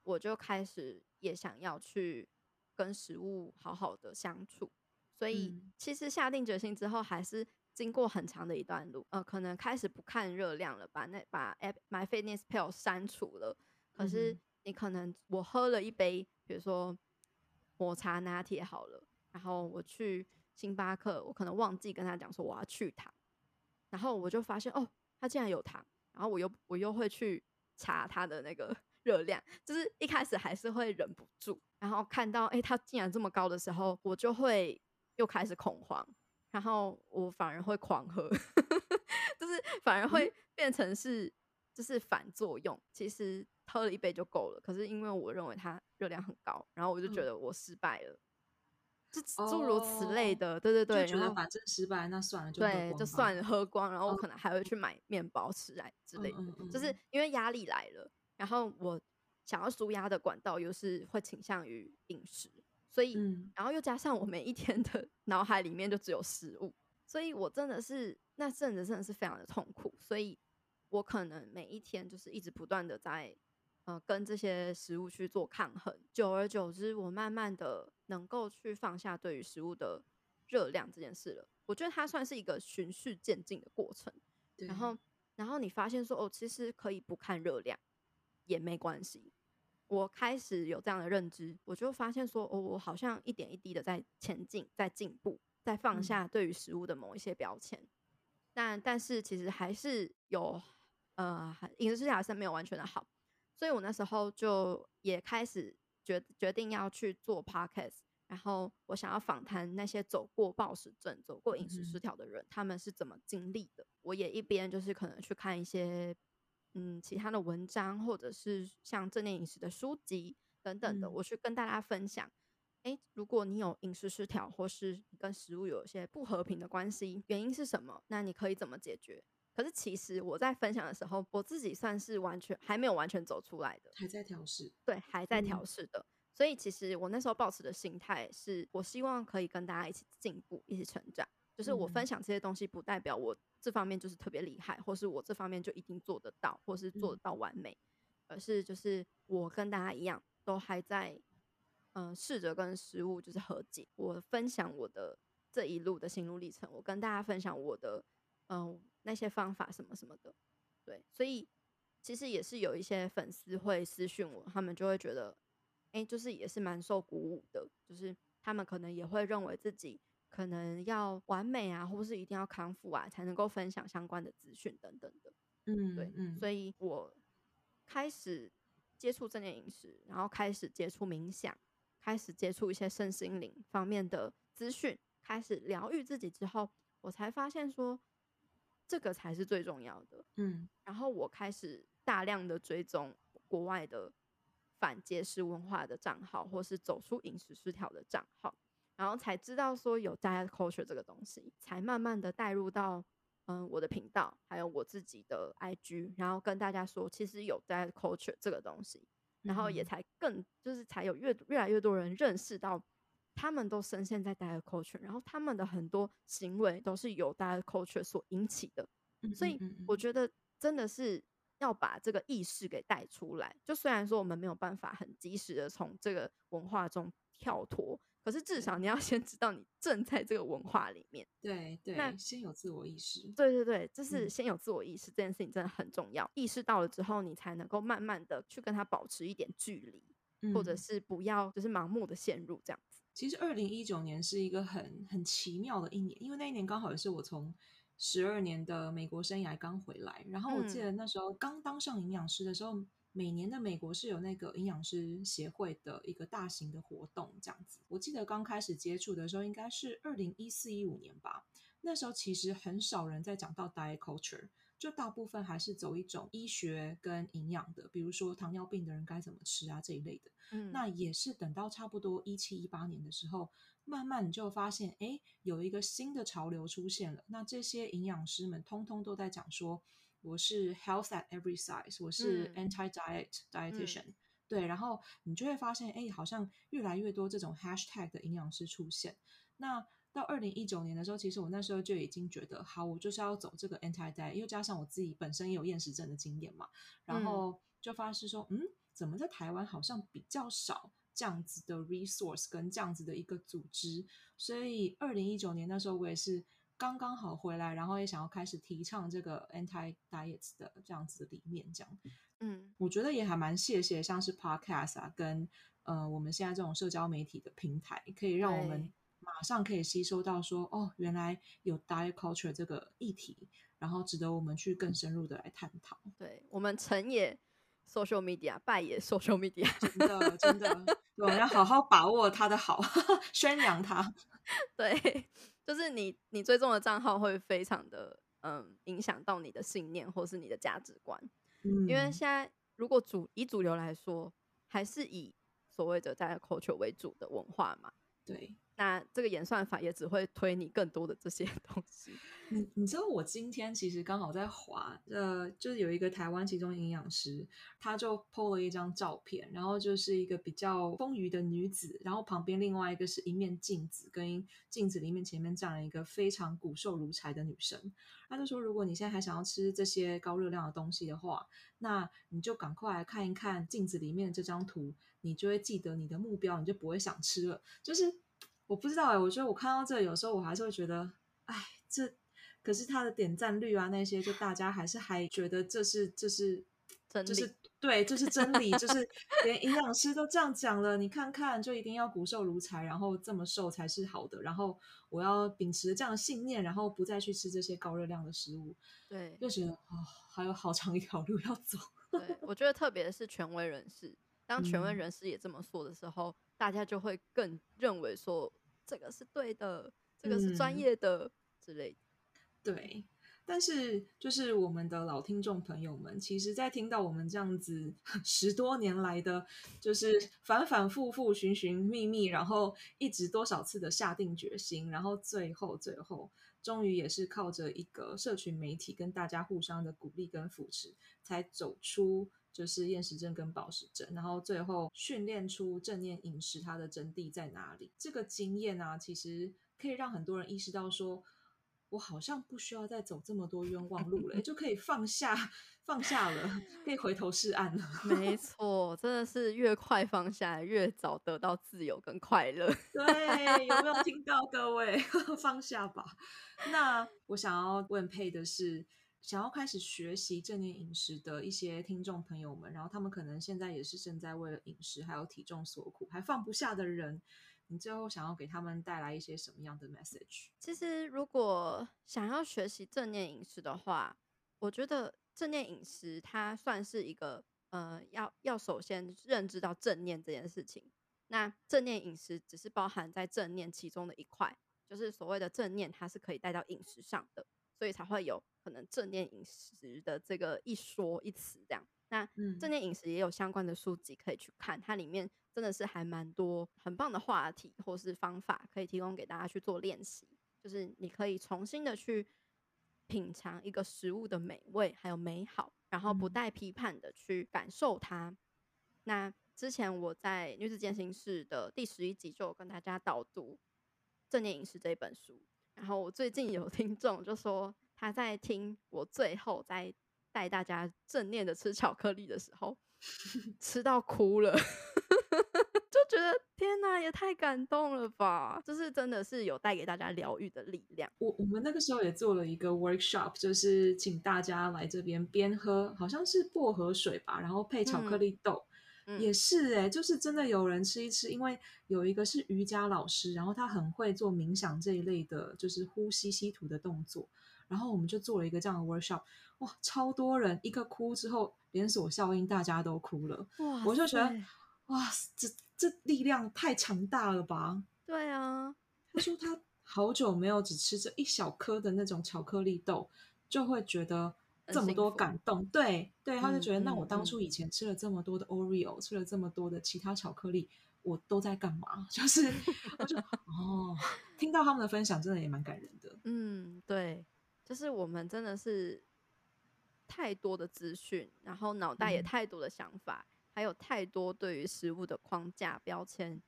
我就开始也想要去跟食物好好的相处。所以其实下定决心之后，还是经过很长的一段路。呃，可能开始不看热量了，把那把 App MyFitnessPal 删除了。可是你可能我喝了一杯，比如说抹茶拿铁好了，然后我去。”星巴克，我可能忘记跟他讲说我要去糖，然后我就发现哦，他竟然有糖，然后我又我又会去查他的那个 [laughs] 热量，就是一开始还是会忍不住，然后看到哎，他竟然这么高的时候，我就会又开始恐慌，然后我反而会狂喝，[laughs] 就是反而会变成是就是反作用，其实喝了一杯就够了，可是因为我认为它热量很高，然后我就觉得我失败了。就诸如此类的，oh, 对对对，就觉得反正失败，那算了，就对，就算了，喝光，然后我可能还会去买面包吃来之类的，oh, 就是因为压力来了，然后我想要舒压的管道又是会倾向于饮食，所以，嗯、然后又加上我每一天的脑海里面就只有食物，所以我真的是那阵子真的是非常的痛苦，所以我可能每一天就是一直不断的在。呃，跟这些食物去做抗衡，久而久之，我慢慢的能够去放下对于食物的热量这件事了。我觉得它算是一个循序渐进的过程。对然后，然后你发现说，哦，其实可以不看热量也没关系。我开始有这样的认知，我就发现说，哦，我好像一点一滴的在前进，在进步，在放下对于食物的某一些标签。嗯、但但是其实还是有，呃，饮食失调还是没有完全的好。所以我那时候就也开始决决定要去做 podcast，然后我想要访谈那些走过暴食症、走过饮食失调的人，嗯、他们是怎么经历的。我也一边就是可能去看一些嗯其他的文章，或者是像正念饮食的书籍等等的，嗯、我去跟大家分享。诶，如果你有饮食失调，或是跟食物有一些不和平的关系，原因是什么？那你可以怎么解决？可是其实我在分享的时候，我自己算是完全还没有完全走出来的，还在调试。对，还在调试的。嗯、所以其实我那时候抱持的心态是，我希望可以跟大家一起进步，一起成长。就是我分享这些东西，不代表我这方面就是特别厉害，或是我这方面就一定做得到，或是做得到完美，嗯、而是就是我跟大家一样，都还在嗯试着跟食物就是和解。我分享我的这一路的心路历程，我跟大家分享我的嗯。那些方法什么什么的，对，所以其实也是有一些粉丝会私讯我，他们就会觉得，哎、欸，就是也是蛮受鼓舞的，就是他们可能也会认为自己可能要完美啊，或是一定要康复啊，才能够分享相关的资讯等等的，嗯，对，嗯，所以我开始接触正念饮食，然后开始接触冥想，开始接触一些身心灵方面的资讯，开始疗愈自己之后，我才发现说。这个才是最重要的，嗯。然后我开始大量的追踪国外的反节食文化的账号，或是走出饮食失调的账号，然后才知道说有 diet culture 这个东西，才慢慢的带入到嗯我的频道，还有我自己的 IG，然后跟大家说其实有 diet culture 这个东西，然后也才更就是才有越越来越多人认识到。他们都深陷在 diet culture，然后他们的很多行为都是由 diet culture 所引起的，所以我觉得真的是要把这个意识给带出来。就虽然说我们没有办法很及时的从这个文化中跳脱，可是至少你要先知道你正在这个文化里面。对对，那先有自我意识。对对对，就是先有自我意识，这件事情真的很重要。意识到了之后，你才能够慢慢的去跟他保持一点距离，或者是不要就是盲目的陷入这样子。其实二零一九年是一个很很奇妙的一年，因为那一年刚好也是我从十二年的美国生涯刚回来。然后我记得那时候刚当上营养师的时候，每年的美国是有那个营养师协会的一个大型的活动，这样子。我记得刚开始接触的时候应该是二零一四一五年吧。那时候其实很少人在讲到 diet culture，就大部分还是走一种医学跟营养的，比如说糖尿病的人该怎么吃啊这一类的。嗯，那也是等到差不多一七一八年的时候，慢慢你就发现，哎，有一个新的潮流出现了。那这些营养师们通通都在讲说，我是 health at every size，我是 anti diet dietitian。嗯对，然后你就会发现，哎，好像越来越多这种 hashtag 的营养师出现。那到二零一九年的时候，其实我那时候就已经觉得，好，我就是要走这个 anti diet，又加上我自己本身也有厌食症的经验嘛，然后就发现说，嗯，嗯，怎么在台湾好像比较少这样子的 resource 跟这样子的一个组织？所以二零一九年那时候，我也是刚刚好回来，然后也想要开始提倡这个 anti diet 的这样子的理念，这样。嗯，我觉得也还蛮谢谢，像是 Podcast 啊，跟呃我们现在这种社交媒体的平台，可以让我们马上可以吸收到说，哦，原来有 diet culture 这个议题，然后值得我们去更深入的来探讨。对，我们成也 social media，败也 social media，真的真的，[laughs] 对，要好好把握它的好，[laughs] 宣扬它。[laughs] 对，就是你你追踪的账号会非常的嗯影响到你的信念或是你的价值观。因为现在如果主以主流来说，还是以所谓的在 culture 为主的文化嘛，对。那这个演算法也只会推你更多的这些 [laughs] 东西。你你知道我今天其实刚好在滑，呃，就是有一个台湾其中营养师，他就 po 了一张照片，然后就是一个比较丰腴的女子，然后旁边另外一个是一面镜子，跟镜子里面前面站了一个非常骨瘦如柴的女生。他就说，如果你现在还想要吃这些高热量的东西的话，那你就赶快来看一看镜子里面的这张图，你就会记得你的目标，你就不会想吃了。就是。我不知道哎、欸，我觉得我看到这，有时候我还是会觉得，哎，这可是他的点赞率啊，那些就大家还是还觉得这是这是真理，就是对，这是真理，就是连营养师都这样讲了，你看看，就一定要骨瘦如柴，然后这么瘦才是好的，然后我要秉持这样的信念，然后不再去吃这些高热量的食物，对，就觉得哦，还有好长一条路要走。对，我觉得特别是权威人士。当权威人士也这么说的时候，嗯、大家就会更认为说这个是对的，这个是专业的、嗯、之类的。对，但是就是我们的老听众朋友们，其实，在听到我们这样子 [laughs] 十多年来的，就是反反复复、寻寻觅觅，然后一直多少次的下定决心，然后最后最后，终于也是靠着一个社群媒体跟大家互相的鼓励跟扶持，才走出。就是厌食症跟暴食症，然后最后训练出正念饮食，它的真谛在哪里？这个经验啊，其实可以让很多人意识到说，说我好像不需要再走这么多冤枉路了，[laughs] 就可以放下，放下了，可以回头是岸了。[laughs] 没错，真的是越快放下，越早得到自由跟快乐。[laughs] 对，有没有听到各位？放下吧。那我想要问佩的是。想要开始学习正念饮食的一些听众朋友们，然后他们可能现在也是正在为了饮食还有体重所苦，还放不下的人，你最后想要给他们带来一些什么样的 message？其实，如果想要学习正念饮食的话，我觉得正念饮食它算是一个，呃，要要首先认知到正念这件事情。那正念饮食只是包含在正念其中的一块，就是所谓的正念，它是可以带到饮食上的。所以才会有可能正念饮食的这个一说一词这样。那正念饮食也有相关的书籍可以去看，它里面真的是还蛮多很棒的话题或是方法可以提供给大家去做练习。就是你可以重新的去品尝一个食物的美味还有美好，然后不带批判的去感受它。那之前我在女子健心室的第十一集就有跟大家导读正念饮食这一本书。然后我最近有听众就说他在听我最后在带大家正念的吃巧克力的时候，[laughs] 吃到哭了，[laughs] 就觉得天哪，也太感动了吧！就是真的是有带给大家疗愈的力量。我我们那个时候也做了一个 workshop，就是请大家来这边边喝，好像是薄荷水吧，然后配巧克力豆。嗯也是哎、欸，就是真的有人吃一吃，因为有一个是瑜伽老师，然后他很会做冥想这一类的，就是呼吸吸吐的动作，然后我们就做了一个这样的 workshop，哇，超多人一个哭之后连锁效应，大家都哭了，哇，我就觉得哇，这这力量太强大了吧？对啊，他说他好久没有只吃这一小颗的那种巧克力豆，就会觉得这么多感动。对对，他就觉得、嗯、那我当初以前吃了这么多的 Oreo，、嗯、吃了这么多的其他巧克力，我都在干嘛？[laughs] 就是我就哦，听到他们的分享，真的也蛮感人的。[laughs] 嗯，对，就是我们真的是太多的资讯，然后脑袋也太多的想法，嗯、还有太多对于食物的框架标签。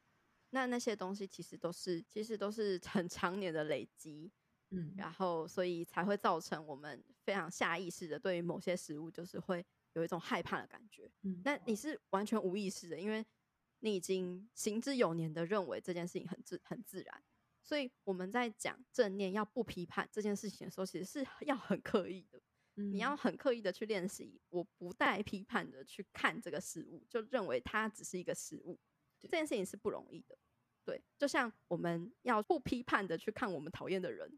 那那些东西其实都是，其实都是很 [laughs] 常年的累积，嗯，然后所以才会造成我们非常下意识的对于某些食物就是会有一种害怕的感觉，嗯，那你是完全无意识的，因为你已经行之有年的认为这件事情很自很自然，所以我们在讲正念要不批判这件事情的时候，其实是 [laughs] 要很刻意的，嗯，你要很刻意的去练习，我不带批判的去看这个事物，就认为它只是一个事物，这件事情是不容易的。对，就像我们要不批判的去看我们讨厌的人，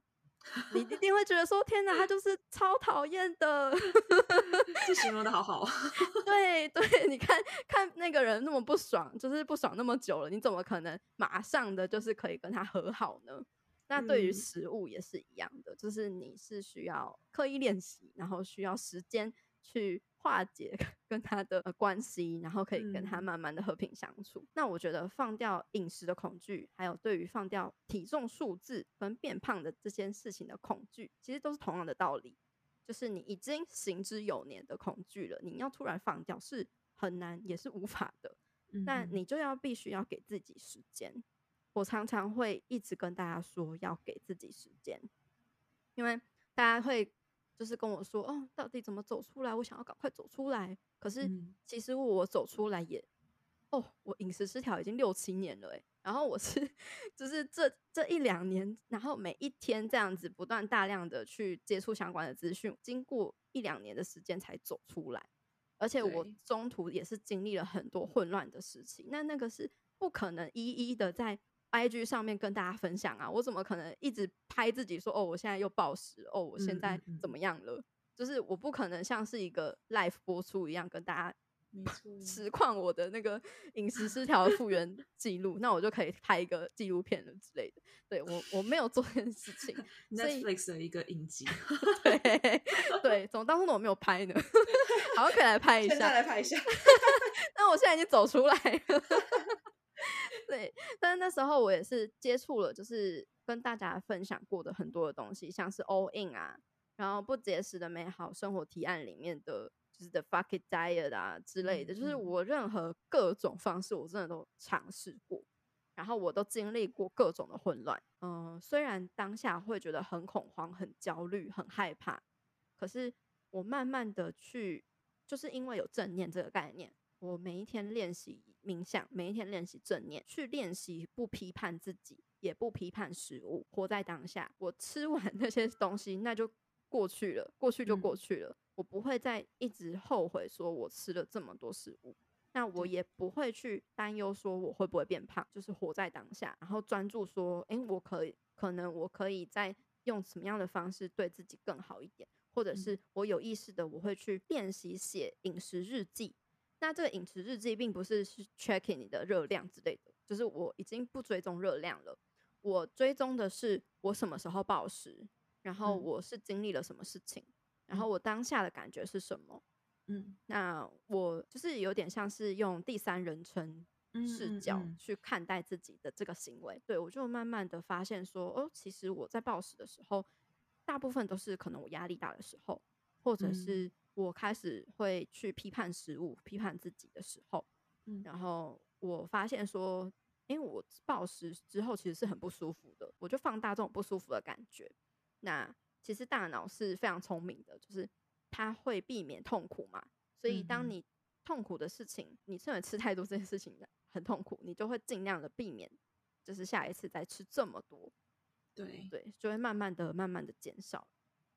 你一定会觉得说：“天哪，他就是超讨厌的。”这形容的好好。对 [laughs] 对，你看看那个人那么不爽，就是不爽那么久了，你怎么可能马上的就是可以跟他和好呢？那对于食物也是一样的，就是你是需要刻意练习，然后需要时间去。化解 [laughs] 跟他的关系，然后可以跟他慢慢的和平相处。嗯。那我觉得放掉饮食的恐惧，还有对于放掉体重数字跟变胖的这件事情的恐惧，其实都是同样的道理。就是你已经行之有年的恐惧了，你要突然放掉是很难，也是无法的。那你就要必须要给自己时间。我常常会一直跟大家说，要给自己时间，因为大家会。就是跟我说哦，到底怎么走出来？我想要赶快走出来。可是其实我走出来也，哦，我饮食失调已经六七年了诶。然后我是 [laughs] 就是这这一两年，然后每一天这样子不断大量的去接触相关的资讯，经过一两年的时间才走出来。而且我中途也是经历了很多混乱的事情，那那个是不可能一一的在。IG 上面跟大家分享啊，我怎么可能一直拍自己说哦，我现在又暴食哦，我现在怎么样了？嗯嗯嗯。就是我不可能像是一个 live 播出一样跟大家 [laughs] 实况我的那个饮食失调复原记录，那我就可以拍一个纪录片了之类的。对，我我没有做这件事情，[laughs] Netflix 的一个影集。对对，怎么当初我没有拍呢？好可以来拍一下，再来拍一下。[laughs] 那我现在已经走出来了。对，但是那时候我也是接触了，就是跟大家分享过的很多的东西，像是 All In 啊，然后不节食的美好生活提案里面的，就是 The Fuck It Diet 啊之类的，就是我任何各种方式，我真的都尝试过，然后我都经历过各种的混乱。嗯，虽然当下会觉得很恐慌、很焦虑、很害怕，可是我慢慢的去，就是因为有正念这个概念。我每一天练习冥想，每一天练习正念，去练习不批判自己，也不批判食物，活在当下。我吃完那些东西，那就过去了，过去就过去了。嗯。我不会再一直后悔，说我吃了这么多食物。那我也不会去担忧，说我会不会变胖。就是活在当下，然后专注说，诶，我可以，可能我可以再用什么样的方式对自己更好一点，或者是我有意识的，我会去练习写饮食日记。那这个饮食日记并不是是 checking 你的热量之类的，就是我已经不追踪热量了，我追踪的是我什么时候暴食，然后我是经历了什么事情，然后我当下的感觉是什么，嗯，那我就是有点像是用第三人称视角去看待自己的这个行为，对，我就慢慢的发现说，哦，其实我在暴食的时候，大部分都是可能我压力大的时候，或者是。我开始会去批判食物、批判自己的时候，嗯，然后我发现说，因为我暴食之后其实是很不舒服的，我就放大这种不舒服的感觉。那其实大脑是非常聪明的，就是它会避免痛苦嘛。所以当你痛苦的事情，你认为吃太多这件事情 [laughs] 很痛苦，你就会尽量的避免，就是下一次再吃这么多。对对，就会慢慢的、慢慢的减少。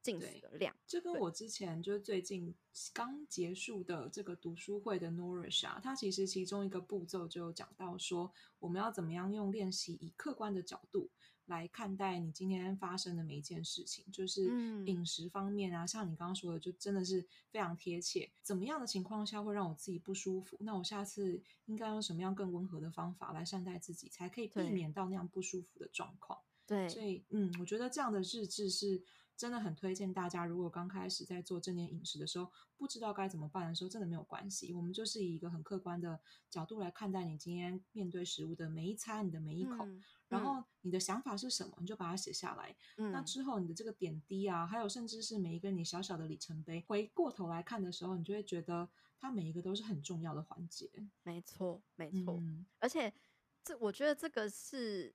进食的量，这跟我之前就是最近刚结束的这个读书会的 Nourish 啊，它其实其中一个步骤就有讲到说，我们要怎么样用练习以客观的角度来看待你今天发生的每一件事情，就是饮食方面啊，像你刚刚说的，就真的是非常贴切。怎么样的情况下会让我自己不舒服？那我下次应该用什么样更温和的方法来善待自己，才可以避免到那样不舒服的状况？对，所以嗯，我觉得这样的日志是真的很推荐大家。如果刚开始在做正念饮食的时候，不知道该怎么办的时候，真的没有关系。我们就是以一个很客观的角度来看待你今天面对食物的每一餐，你的每一口，嗯、然后你的想法是什么，你就把它写下来。嗯、那之后你的这个点滴啊，还有甚至是每一个你小小的里程碑，回过头来看的时候，你就会觉得它每一个都是很重要的环节。没错，没错，嗯、而且这我觉得这个是。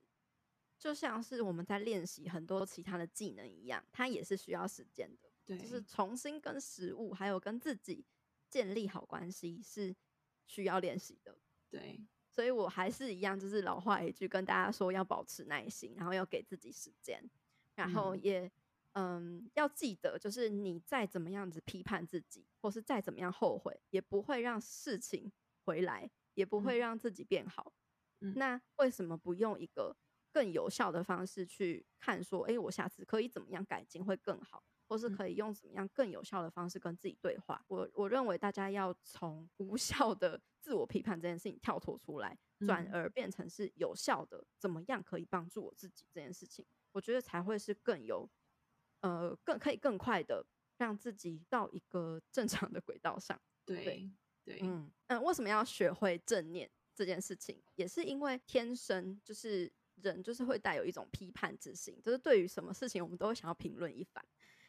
就像是我们在练习很多其他的技能一样，它也是需要时间的。对，就是重新跟食物还有跟自己建立好关系是需要练习的。对，所以我还是一样，就是老话一句，跟大家说要保持耐心，然后要给自己时间，然后也嗯，嗯要记得，就是你再怎么样子批判自己，或是再怎么样后悔，也不会让事情回来，也不会让自己变好。嗯，那为什么不用一个？更有效的方式去看，说，哎，我下次可以怎么样改进会更好，或是可以用怎么样更有效的方式跟自己对话。我我认为大家要从无效的自我批判这件事情跳脱出来，转而变成是有效的，怎么样可以帮助我自己这件事情，我觉得才会是更有，呃，更可以更快的让自己到一个正常的轨道上。对对，对嗯嗯，为什么要学会正念这件事情，也是因为天生就是。人就是会带有一种批判之心，就是对于什么事情，我们都会想要评论一番。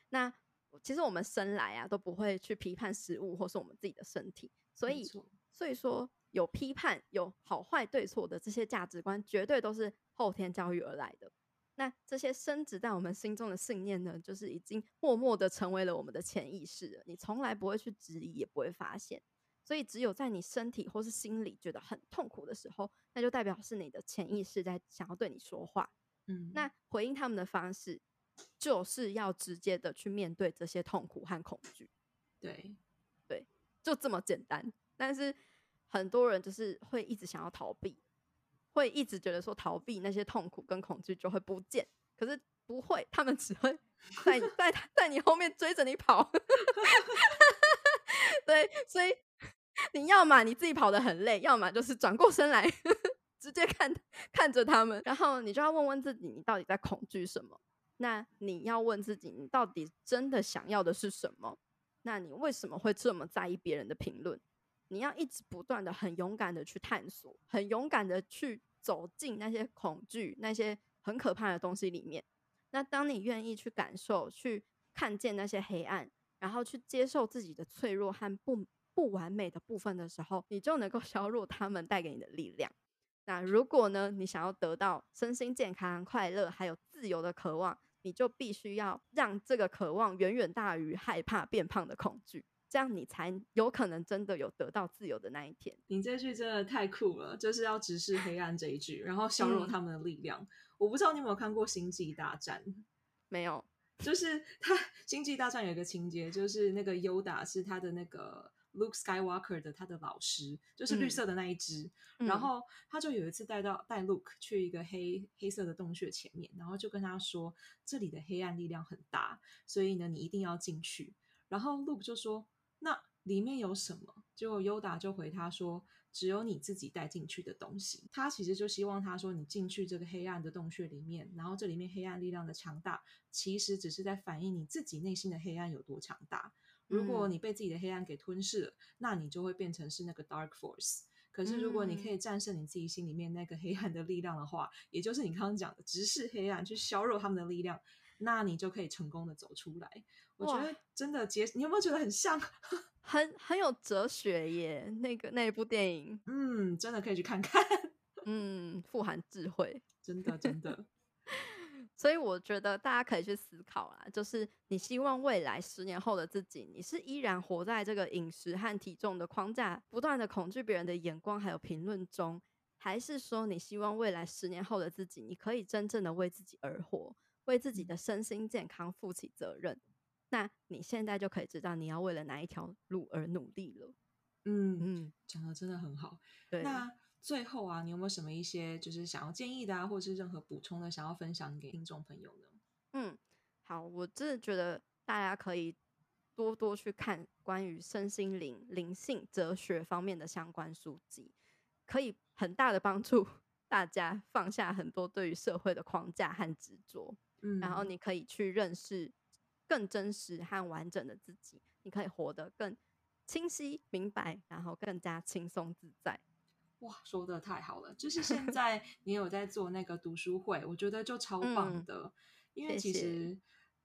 那其实我们生来啊，都不会去批判食物或是我们自己的身体，所以，所以说有批判、有好坏对错的这些价值观，绝对都是后天教育而来的。那这些深植在我们心中的信念呢，就是已经默默的成为了我们的潜意识了。你从来不会去质疑，也不会发现。所以，只有在你身体或是心里觉得很痛苦的时候，那就代表是你的潜意识在想要对你说话。嗯，那回应他们的方式，就是要直接的去面对这些痛苦和恐惧。对，对，就这么简单。但是很多人就是会一直想要逃避，会一直觉得说逃避那些痛苦跟恐惧就会不见。可是不会，他们只会在在在你后面追着你跑。[laughs] 对，所以。你要么你自己跑得很累，要么就是转过身来，呵 [laughs] 呵直接看看着他们，然后你就要问问自己，你到底在恐惧什么？那你要问自己，你到底真的想要的是什么？那你为什么会这么在意别人的评论？你要一直不断的、很勇敢的去探索，很勇敢的去走进那些恐惧、那些很可怕的东西里面。那当你愿意去感受、去看见那些黑暗，然后去接受自己的脆弱和不。不完美的部分的时候，你就能够 [laughs] 削弱他们带给你的力量。那如果呢，你想要得到身心健康、快乐还有自由的渴望，你就必须要让这个渴望远远大于害怕变胖的恐惧，这样你才有可能真的有得到自由的那一天。你这句真的太酷了，就是要直视黑暗这一句，然后削弱他们的力量。嗯、我不知道你有没有看过《星际大战》？没有，就是他《星际大战》有一个情节，就是那个优达是他的那个。Luke Skywalker 的他的老师就是绿色的那一只，嗯、然后他就有一次带到带 Luke 去一个黑黑色的洞穴前面，然后就跟他说，这里的黑暗力量很大，所以呢你一定要进去。然后 Luke 就说，那里面有什么？结果 Yoda 就回他说，只有你自己带进去的东西。他其实就希望他说，你进去这个黑暗的洞穴里面，然后这里面黑暗力量的强大，其实只是在反映你自己内心的黑暗有多强大。如果你被自己的黑暗给吞噬了，嗯、那你就会变成是那个 dark force。可是如果你可以战胜你自己心里面那个黑暗的力量的话，嗯、也就是你刚刚讲的直视黑暗去削弱他们的力量，那你就可以成功的走出来。我觉得真的结，你有没有觉得很像？[laughs] 很很有哲学耶，那个那一部电影，嗯，真的可以去看看，[laughs] 嗯，富含智慧，真的真的。所以我觉得大家可以去思考啦，就是你希望未来十年后的自己，你是依然活在这个饮食和体重的框架，不断的恐惧别人的眼光还有评论中，还是说你希望未来十年后的自己，你可以真正的为自己而活，为自己的身心健康负起责任？那你现在就可以知道你要为了哪一条路而努力了。嗯嗯，讲的真的很好。对。那最后啊，你有没有什么一些就是想要建议的啊，或者是任何补充的，想要分享给听众朋友呢？嗯，好，我真的觉得大家可以多多去看关于身心灵、灵性、哲学方面的相关书籍，可以很大的帮助 [laughs] 大家放下很多对于社会的框架和执着，嗯，然后你可以去认识更真实和完整的自己，你可以活得更清晰明白，然后更加轻松自在。哇，说的太好了！就 [laughs] 是现在你有在做那个读书会，我觉得就超棒的，嗯、因为其实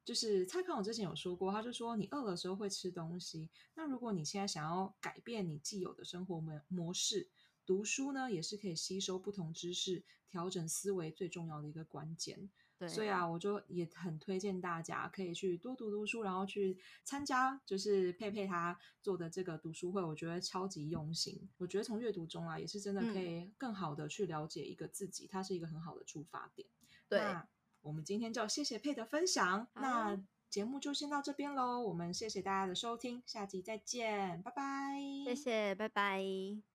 就是蔡康永之前有说过，他就说你饿的时候会吃东西，那如果你现在想要改变你既有的生活模模式。读书呢，也是可以吸收不同知识、调整思维最重要的一个关键。对，所以啊，我就也很推荐大家可以去多读读书，然后去参加，就是佩佩他做的这个读书会，我觉得超级用心。我觉得从阅读中啊，也是真的可以更好的去了解一个自己，嗯、它是一个很好的出发点。对，那我们今天就谢谢佩的分享。那节目就先到这边喽，我们谢谢大家的收听，下集再见，拜拜。谢谢，拜拜。